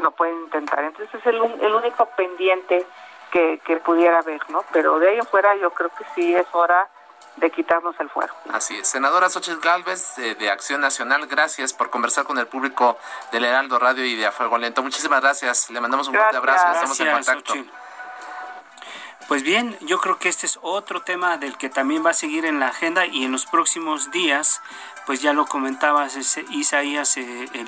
[SPEAKER 7] lo pueden intentar. Entonces es el, el único pendiente que, que pudiera haber, ¿no? Pero de ahí en fuera yo creo que sí es hora de quitarnos el fuego.
[SPEAKER 2] Así es. Senadora Xochitl Galvez, de, Acción Nacional, gracias por conversar con el público del Heraldo Radio y de A Fuego Lento. Muchísimas gracias. Le mandamos un fuerte abrazo. Estamos en contacto.
[SPEAKER 1] Pues bien, yo creo que este es otro tema del que también va a seguir en la agenda y en los próximos días, pues ya lo comentabas Isaías, eh, el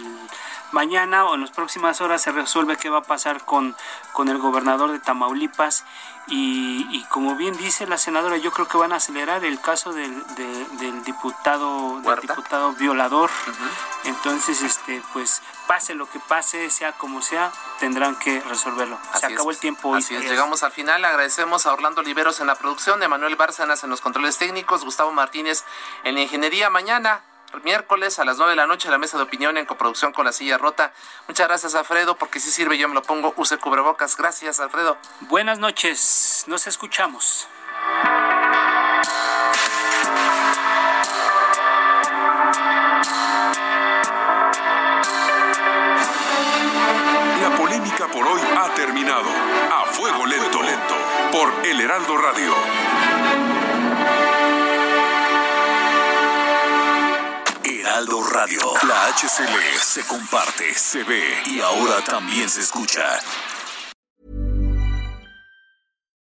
[SPEAKER 1] mañana o en las próximas horas se resuelve qué va a pasar con, con el gobernador de Tamaulipas y, como bien dice la senadora, yo creo que van a acelerar el caso del, del diputado del diputado violador. Entonces, este, pues pase lo que pase, sea como sea, tendrán que resolverlo. Se acabó el tiempo.
[SPEAKER 2] Así es, llegamos al final. Agradecemos a Orlando Oliveros en la producción, Emanuel Bárcenas en los controles técnicos, Gustavo Martínez en la ingeniería. Mañana miércoles a las 9 de la noche la mesa de opinión en coproducción con la silla rota. Muchas gracias, Alfredo, porque si sirve yo me lo pongo. Use cubrebocas. Gracias, Alfredo.
[SPEAKER 1] Buenas noches. Nos escuchamos.
[SPEAKER 5] La polémica por hoy ha terminado. A fuego lento, lento. Por El Heraldo Radio. Heraldo Radio. La HCL se comparte, se ve y ahora también se escucha.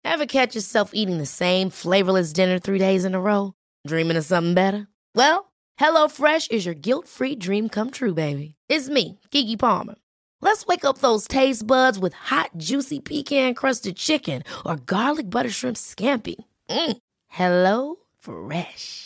[SPEAKER 8] Ever catch yourself eating the same flavorless dinner three days in a row? Dreaming of something better? Well, HelloFresh is your guilt-free dream come true, baby. It's me, Kiki Palmer. Let's wake up those taste buds with hot, juicy pecan-crusted chicken or garlic butter shrimp scampi. Mm. Hello Fresh.